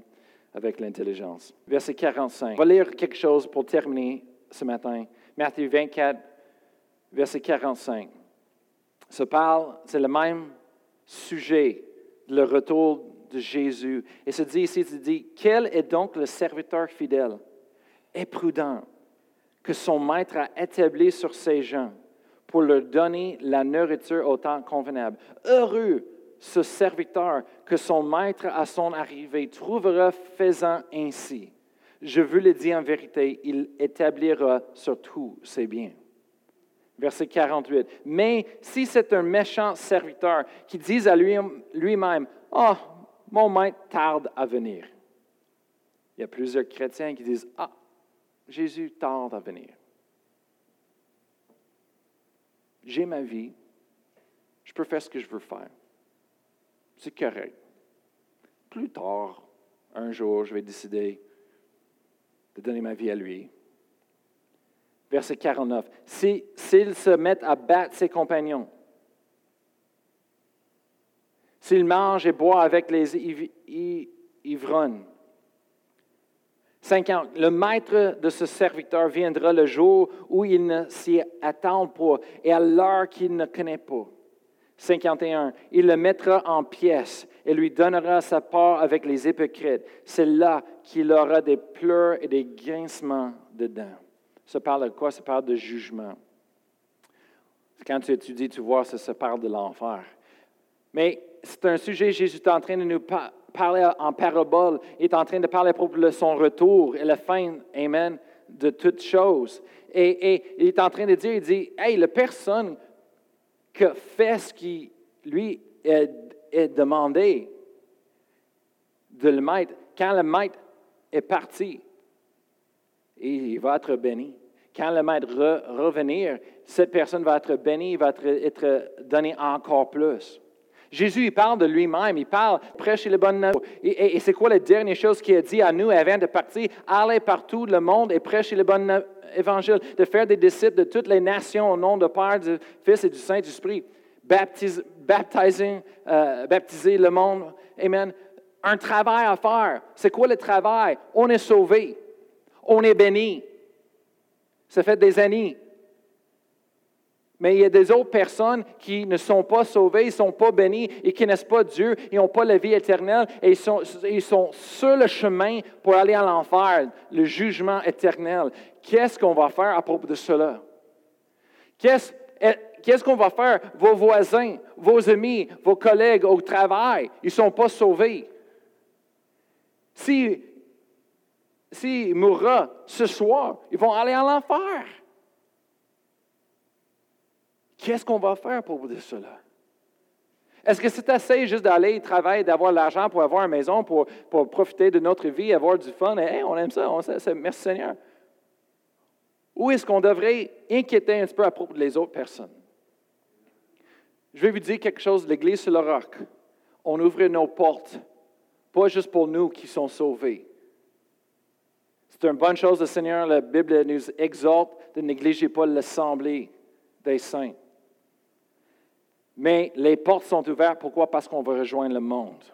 Avec l'intelligence. Verset 45. On va lire quelque chose pour terminer ce matin. Matthieu 24, verset 45. Ça parle, c'est le même sujet, le retour de Jésus. Et se dit ici, il dit, quel est donc le serviteur fidèle et prudent? Que son maître a établi sur ses gens pour leur donner la nourriture au temps convenable. Heureux ce serviteur que son maître à son arrivée trouvera faisant ainsi. Je veux le dire en vérité, il établira sur tous ses biens. Verset 48. Mais si c'est un méchant serviteur qui dit à lui-même, Ah, oh, mon maître tarde à venir. Il y a plusieurs chrétiens qui disent, Ah, Jésus tarde à venir. J'ai ma vie, je peux faire ce que je veux faire. C'est correct. Plus tard, un jour, je vais décider de donner ma vie à lui verset 49. S'il se met à battre ses compagnons, s'il mange et boit avec les ivrognes. 50. Le maître de ce serviteur viendra le jour où il ne s'y attend pas et à l'heure qu'il ne connaît pas. 51. Il le mettra en pièces et lui donnera sa part avec les hypocrites. C'est là qu'il aura des pleurs et des grincements dedans. Ça parle de quoi? Ça parle de jugement. Quand tu étudies, tu vois, ça, ça parle de l'enfer. Mais c'est un sujet, Jésus est en train de nous parler en parabole. Il est en train de parler à de son retour et la fin, Amen, de toutes choses. Et, il est en train de dire, il dit, hey, la personne qui fait ce qui lui est, est demandé de le maître, quand le maître est parti, il va être béni. Quand le maître va revenir, cette personne va être bénie, va être, être donnée encore plus. Jésus, il parle de lui-même, il parle, prêcher les bonnes nouvelles. Et, c'est quoi la dernière chose qu'il a dit à nous avant de partir? Aller partout le monde et prêcher les bonnes évangiles, de faire des disciples de toutes les nations au nom du Père, du Fils et du Saint-Esprit. Euh, baptiser le monde. Amen. Un travail à faire. C'est quoi le travail? On est sauvé. On est béni. Ça fait des années. Mais il y a des autres personnes qui ne sont pas sauvées, ils ne sont pas bénis et qui connaissent pas Dieu, ils n'ont pas la vie éternelle et ils sont, ils sur le chemin pour aller à l'enfer, le jugement éternel. Qu'est-ce qu'on va faire à propos de cela? Qu'est-ce qu'est-ce qu'on va faire? Vos voisins, vos amis, vos collègues au travail, ils ne sont pas sauvés. Si s'il mourra ce soir, ils vont aller à l'enfer. Qu'est-ce qu'on va faire pour vous dire cela? Est-ce que c'est assez juste d'aller travailler, d'avoir l'argent pour avoir une maison, pour, profiter de notre vie, avoir du fun? Et, on aime ça, on, merci Seigneur. Ou est-ce qu'on devrait inquiéter un petit peu à propos des autres personnes? Je vais vous dire quelque chose l'Église sur le roc. On ouvre nos portes, pas juste pour nous qui sommes sauvés, c'est une bonne chose, le Seigneur, la Bible nous exhorte de négliger pas l'assemblée des saints. Mais les portes sont ouvertes, pourquoi? Parce qu'on veut rejoindre le monde.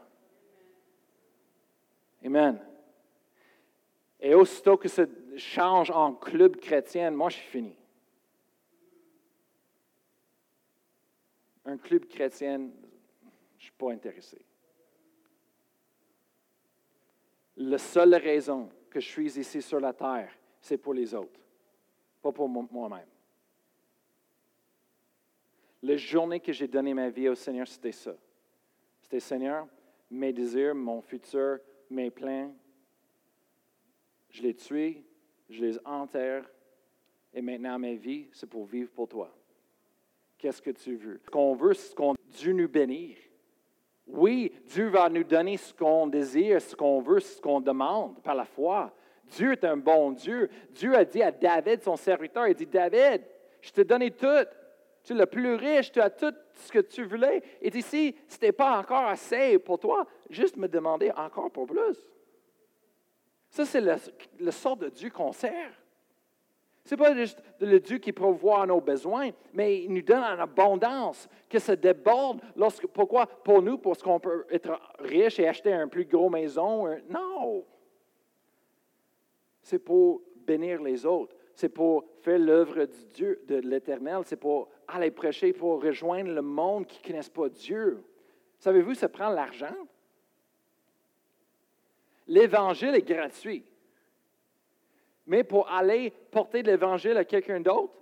Amen. Et aussitôt que ça change en club chrétien, moi je suis fini. Un club chrétien, je ne suis pas intéressé. La seule raison que je suis ici sur la terre, c'est pour les autres, pas pour moi-même. La journée que j'ai donné ma vie au Seigneur, c'était ça. C'était Seigneur, mes désirs, mon futur, mes plans, je les tue, je les enterre, et maintenant ma vie, c'est pour vivre pour toi. Qu'est-ce que tu veux? Ce qu'on veut, c'est ce qu'on Dieu nous bénir. Oui, Dieu va nous donner ce qu'on désire, ce qu'on veut, ce qu'on demande par la foi. Dieu est un bon Dieu. Dieu a dit à David, son serviteur, il dit, David, je t'ai donné tout. Tu es le plus riche, tu as tout ce que tu voulais. Et ici, ce n'était pas encore assez pour toi, juste me demander encore pour plus. Ça, c'est le, sort de Dieu qu'on sert. Ce n'est pas juste le Dieu qui pourvoit nos besoins, mais il nous donne en abondance, que ça déborde. Pourquoi? Pour nous, parce qu'on peut être riche et acheter un plus gros maison. non! C'est pour bénir les autres. C'est pour faire l'œuvre de Dieu, de l'Éternel. C'est pour aller prêcher, pour rejoindre le monde qui ne connaisse pas Dieu. Savez-vous, ça prend l'argent? L'Évangile est gratuit. Mais pour aller porter l'Évangile à quelqu'un d'autre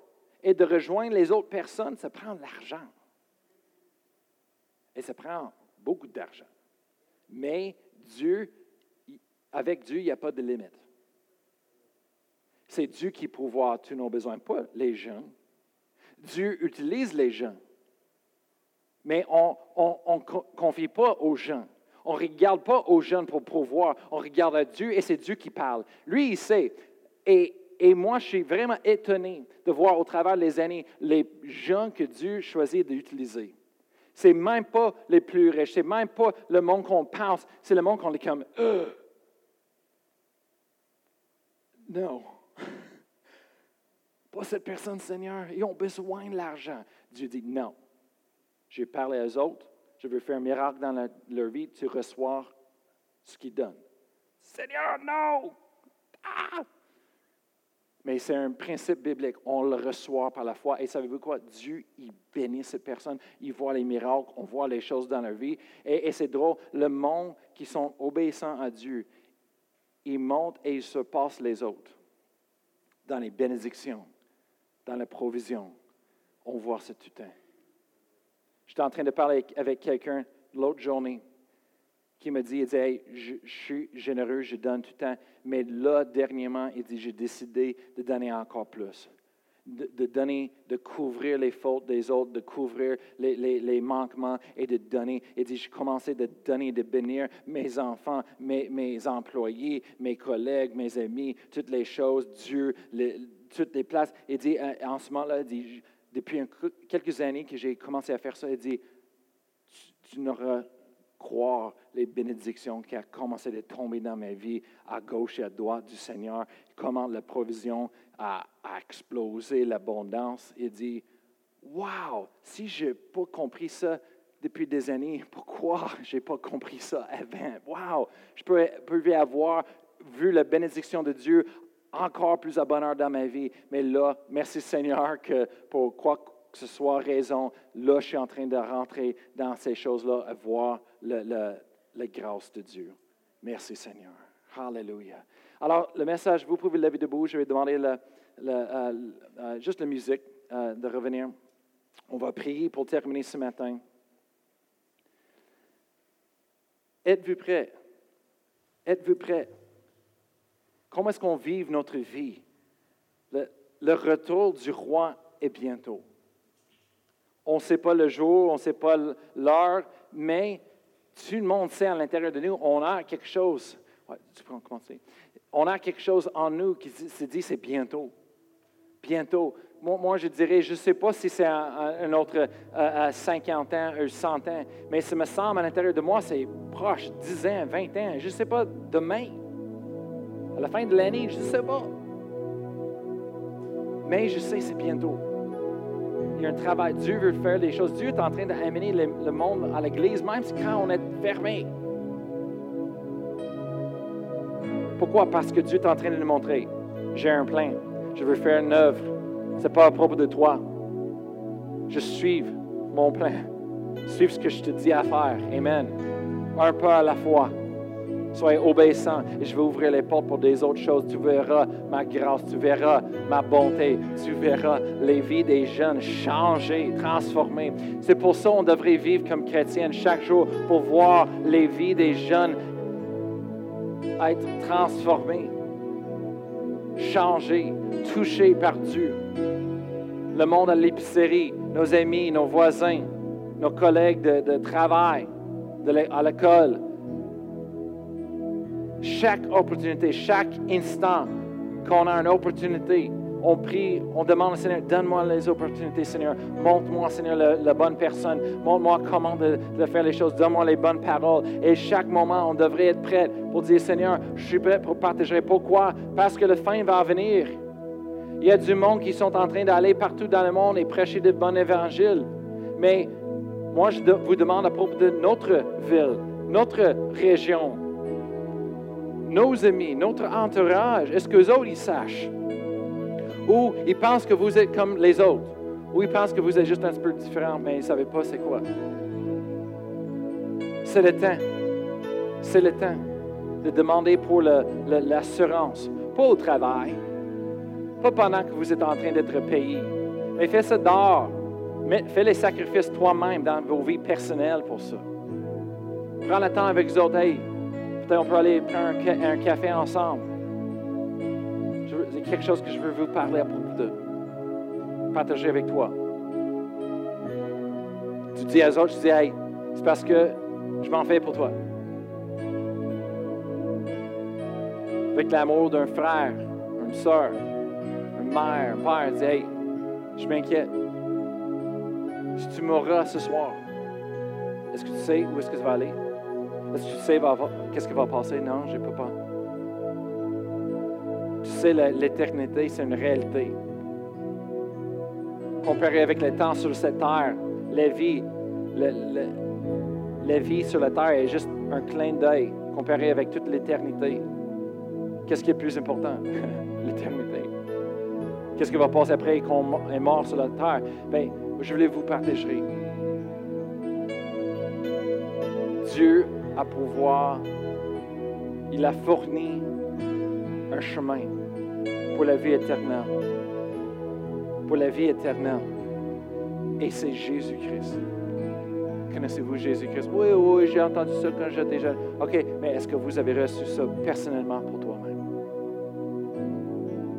et de rejoindre les autres personnes, ça prend de l'argent. Et ça prend beaucoup d'argent. Mais Dieu, avec Dieu, il n'y a pas de limite. C'est Dieu qui pourvoit tous nos besoins, pas les jeunes. Dieu utilise les gens. Mais on ne confie pas aux gens. On ne regarde pas aux jeunes pour pourvoir. On regarde à Dieu et c'est Dieu qui parle. Lui, il sait. Et, moi, je suis vraiment étonné de voir au travers des années les gens que Dieu choisit d'utiliser. Ce n'est même pas les plus riches, ce n'est même pas le monde qu'on pense, c'est le monde qu'on est comme. Non. Pas cette personne, Seigneur. Ils ont besoin de l'argent. Dieu dit non. J'ai parlé aux autres. Je veux faire un miracle dans leur vie. Tu reçois ce qu'ils donnent. Seigneur, non. Ah! Mais c'est un principe biblique. On le reçoit par la foi. Et savez-vous quoi? Dieu, il bénit cette personne. Il voit les miracles. On voit les choses dans leur vie. Et, c'est drôle. Le monde qui sont obéissants à Dieu, ils montent et ils surpassent les autres dans les bénédictions, dans la provision. On voit ce temps. J'étais en train de parler avec quelqu'un l'autre journée qui me dit, il dit, je, suis généreux, je donne tout le temps, mais là, dernièrement, il dit, j'ai décidé de donner encore plus. De, donner, de couvrir les fautes des autres, de couvrir les, manquements et de donner. Il dit, j'ai commencé de donner, de bénir mes enfants, mes, employés, mes collègues, mes amis, toutes les choses, Dieu, toutes les places. Il dit, euh, en ce moment-là, depuis quelques années que j'ai commencé à faire ça, il dit, tu, tu n'auras croire les bénédictions qui ont commencé à tomber dans ma vie à gauche et à droite du Seigneur, comment la provision a, explosé, l'abondance. Il dit, wow, si je n'ai pas compris ça depuis des années, pourquoi je n'ai pas compris ça avant? Wow, je peux avoir vu la bénédiction de Dieu encore plus à bonheur dans ma vie. Mais là, merci Seigneur que pour quoi que ce soit raison, là, je suis en train de rentrer dans ces choses-là, à voir la grâce de Dieu. Merci Seigneur. Hallelujah. Alors, le message, vous pouvez lever debout. Je vais demander euh, euh, juste la musique euh, de revenir. On va prier pour terminer ce matin. Êtes-vous prêts? Êtes-vous prêts? Comment est-ce qu'on vit notre vie? le retour du roi est bientôt. On ne sait pas le jour, on ne sait pas l'heure, mais tout le monde sait à l'intérieur de nous, on a quelque chose. tu peux commencer. On a quelque chose en nous qui se dit c'est bientôt. Bientôt. Moi, je dirais, je ne sais pas si c'est un, autre à 50 ans ou 100 ans, mais ça me semble à l'intérieur de moi, c'est proche, 10 ans, 20 ans. Je ne sais pas demain. La fin de l'année, je ne sais pas. Mais je sais, c'est bientôt il y a un travail. Dieu veut faire des choses. Dieu est en train d'amener le, le monde à l'Église, même quand on est fermé. Pourquoi? Parce que Dieu est en train de nous montrer. J'ai un plan. Je veux faire une œuvre. Ce n'est pas à propos de toi. Je suis mon plan. Suive ce que je te dis à faire. Amen. Un pas à la fois. Soyez obéissants et je vais ouvrir les portes pour des autres choses. Tu verras ma grâce, tu verras ma bonté, tu verras les vies des jeunes changer, transformer. C'est pour ça qu'on devrait vivre comme chrétiens chaque jour pour voir les vies des jeunes être transformées, changer, touchées par Dieu. Le monde à l'épicerie, nos amis, nos voisins, nos collègues de, travail, à l'école, chaque opportunité, chaque instant qu'on a une opportunité, on prie, on demande au Seigneur, donne-moi les opportunités, Seigneur. Montre-moi, Seigneur, la, bonne personne. Montre-moi comment de, de faire les choses. Donne-moi les bonnes paroles. Et chaque moment, on devrait être prêt pour dire, Seigneur, je suis prêt pour partager. Pourquoi? Parce que le fin va venir. Il y a du monde qui sont en train d'aller partout dans le monde et prêcher le bon évangile. Mais moi, je de- vous demande à propos de notre ville, notre région, nos amis, notre entourage, est-ce que autres, ils sachent? Ou ils pensent que vous êtes comme les autres? Ou ils pensent que vous êtes juste un petit peu différent, mais ils ne savent pas c'est quoi? C'est le temps. C'est le temps de demander pour l'assurance, pas au travail, pas pendant que vous êtes en train d'être payé, mais fais ça dehors. Fais les sacrifices toi-même dans vos vies personnelles pour ça. Prends le temps avec les autres. Hey, peut-être on peut aller prendre un, ca- un café ensemble. C'est quelque chose que je veux vous parler à propos de. Partager avec toi. Tu dis à eux autres, tu dis, hey, c'est parce que je m'en fais pour toi. Avec l'amour d'un frère, une soeur, une mère, un père, dis, hey, je m'inquiète. Si tu mourras ce soir, est-ce que tu sais où est-ce que ça va aller? Est-ce que tu sais qu'est-ce qui va passer? Non, peux pas. Tu sais, l'éternité, c'est une réalité. Comparé avec le temps sur cette terre, la vie, la vie sur la terre est juste un clin d'œil comparé avec toute l'éternité. Qu'est-ce qui est plus important? l'éternité. Qu'est-ce qui va passer après qu'on est mort sur la terre? Bien, je voulais vous partager. Dieu a pouvoir, il a fourni un chemin pour la vie éternelle. Pour la vie éternelle. Et c'est Jésus-Christ. Connaissez-vous Jésus-Christ? Oui, oui, j'ai entendu ça quand j'étais jeune. OK, mais est-ce que vous avez reçu ça personnellement pour toi-même?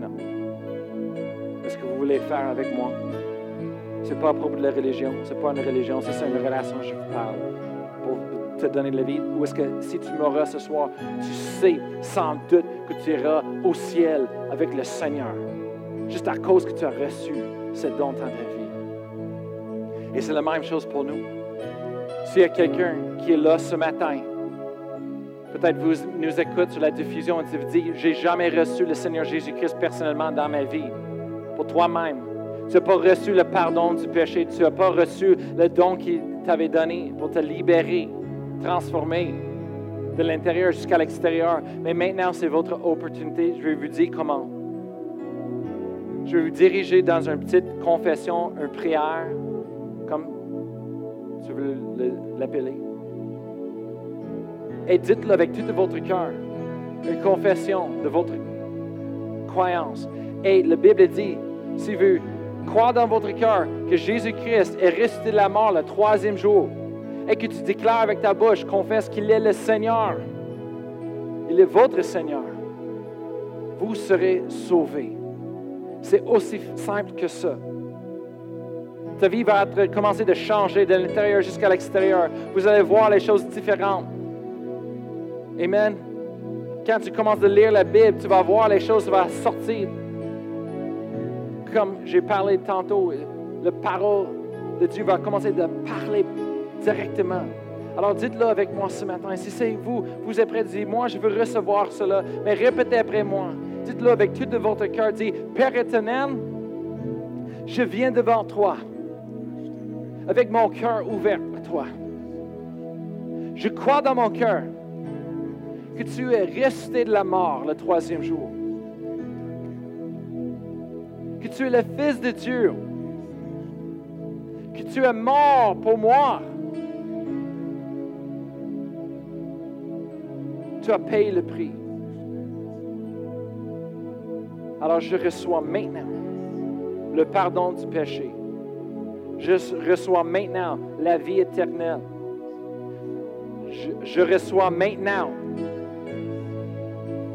Non. Est-ce que vous voulez faire avec moi? C'est pas à propos de la religion. C'est pas une religion, c'est une relation, je vous parle. Pour te donner de la vie. Ou est-ce que si tu mourras ce soir, tu sais sans doute que tu iras au ciel avec le Seigneur. Juste à cause que tu as reçu ce don dans ta vie. Et c'est la même chose pour nous. S'il y a quelqu'un qui est là ce matin, peut-être vous nous écoute sur la diffusion et vous dis, j'ai jamais reçu le Seigneur Jésus-Christ personnellement dans ma vie, pour toi-même. Tu n'as pas reçu le pardon du péché, tu n'as pas reçu le don qu'il t'avait donné pour te libérer, transformer de l'intérieur jusqu'à l'extérieur. Mais maintenant, c'est votre opportunité. Je vais vous dire comment. Je vais vous diriger dans une petite confession, une prière, comme tu veux le- l'appeler. Et dites-le avec tout votre cœur. Une confession de votre croyance. Et la Bible dit, si vous croyez dans votre cœur que Jésus-Christ est resté de la mort le troisième jour, et que tu déclares avec ta bouche, confesse qu'il est le Seigneur, il est votre Seigneur, vous serez sauvés. C'est aussi simple que ça. Ta vie va commencer de changer de l'intérieur jusqu'à l'extérieur. Vous allez voir les choses différentes. Amen. Quand tu commences à lire la Bible, tu vas voir les choses vont sortir. Comme j'ai parlé tantôt, la parole de Dieu va commencer de parler directement. Alors dites-le avec moi ce matin. Si c'est vous, vous êtes prêts à dire, moi je veux recevoir cela, mais répétez après moi. Dites-le avec tout de votre cœur. Dites, Père éternel, je viens devant toi avec mon cœur ouvert à toi. Je crois dans mon cœur que tu es resté de la mort le troisième jour. Que tu es le Fils de Dieu. Que tu es mort pour moi. Tu as payé le prix. Alors je reçois maintenant le pardon du péché. Je reçois maintenant la vie éternelle. Je, je reçois maintenant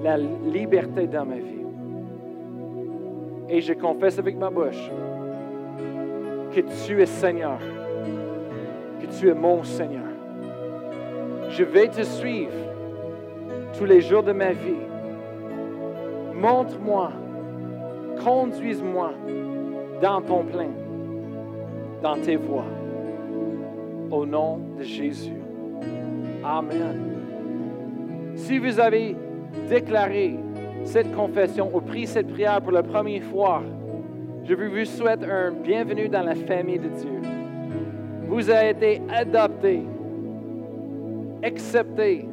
la liberté dans ma vie. Et je confesse avec ma bouche que tu es Seigneur, que tu es mon Seigneur. Je vais te suivre tous les jours de ma vie. Montre-moi conduise-moi dans ton plein, dans tes voies. Au nom de Jésus. Amen. Si vous avez déclaré cette confession ou pris cette prière pour la première fois, je vous souhaite un bienvenue dans la famille de Dieu. Vous avez été adopté, accepté,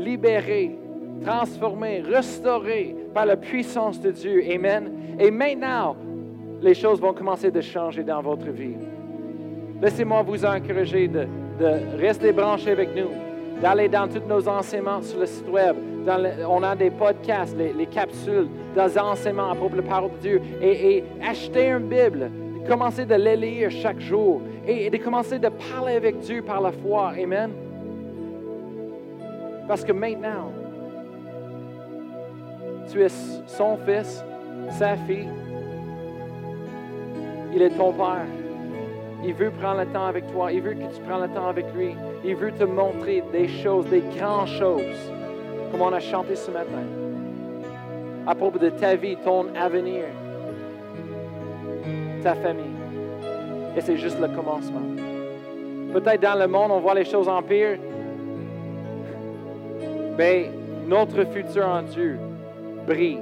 libéré, transformé, restauré par la puissance de Dieu. Amen. Et maintenant, les choses vont commencer de changer dans votre vie. Laissez-moi vous encourager de, rester branché avec nous, d'aller dans tous nos enseignements sur le site web. on a des podcasts, les, capsules, des enseignements à propos de la parole de Dieu. Et, et acheter une Bible, commencer de les lire chaque jour et, et de commencer de parler avec Dieu par la foi. Amen. Parce que maintenant, tu es son fils, sa fille. Il est ton père. Il veut prendre le temps avec toi. Il veut que tu prennes le temps avec lui. Il veut te montrer des choses, des grandes choses, comme on a chanté ce matin, à propos de ta vie, ton avenir, ta famille. Et c'est juste le commencement. Peut-être dans le monde, on voit les choses en pire, mais notre futur en Dieu brille.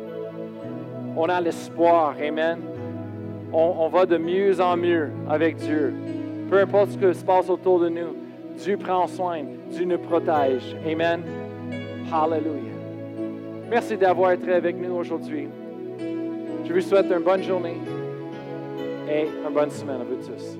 On a l'espoir, Amen. On, va de mieux en mieux avec Dieu. Peu importe ce qui se passe autour de nous, Dieu prend soin, Dieu nous protège. Amen. Hallelujah. Merci d'avoir été avec nous aujourd'hui. Je vous souhaite une bonne journée et une bonne semaine à vous tous.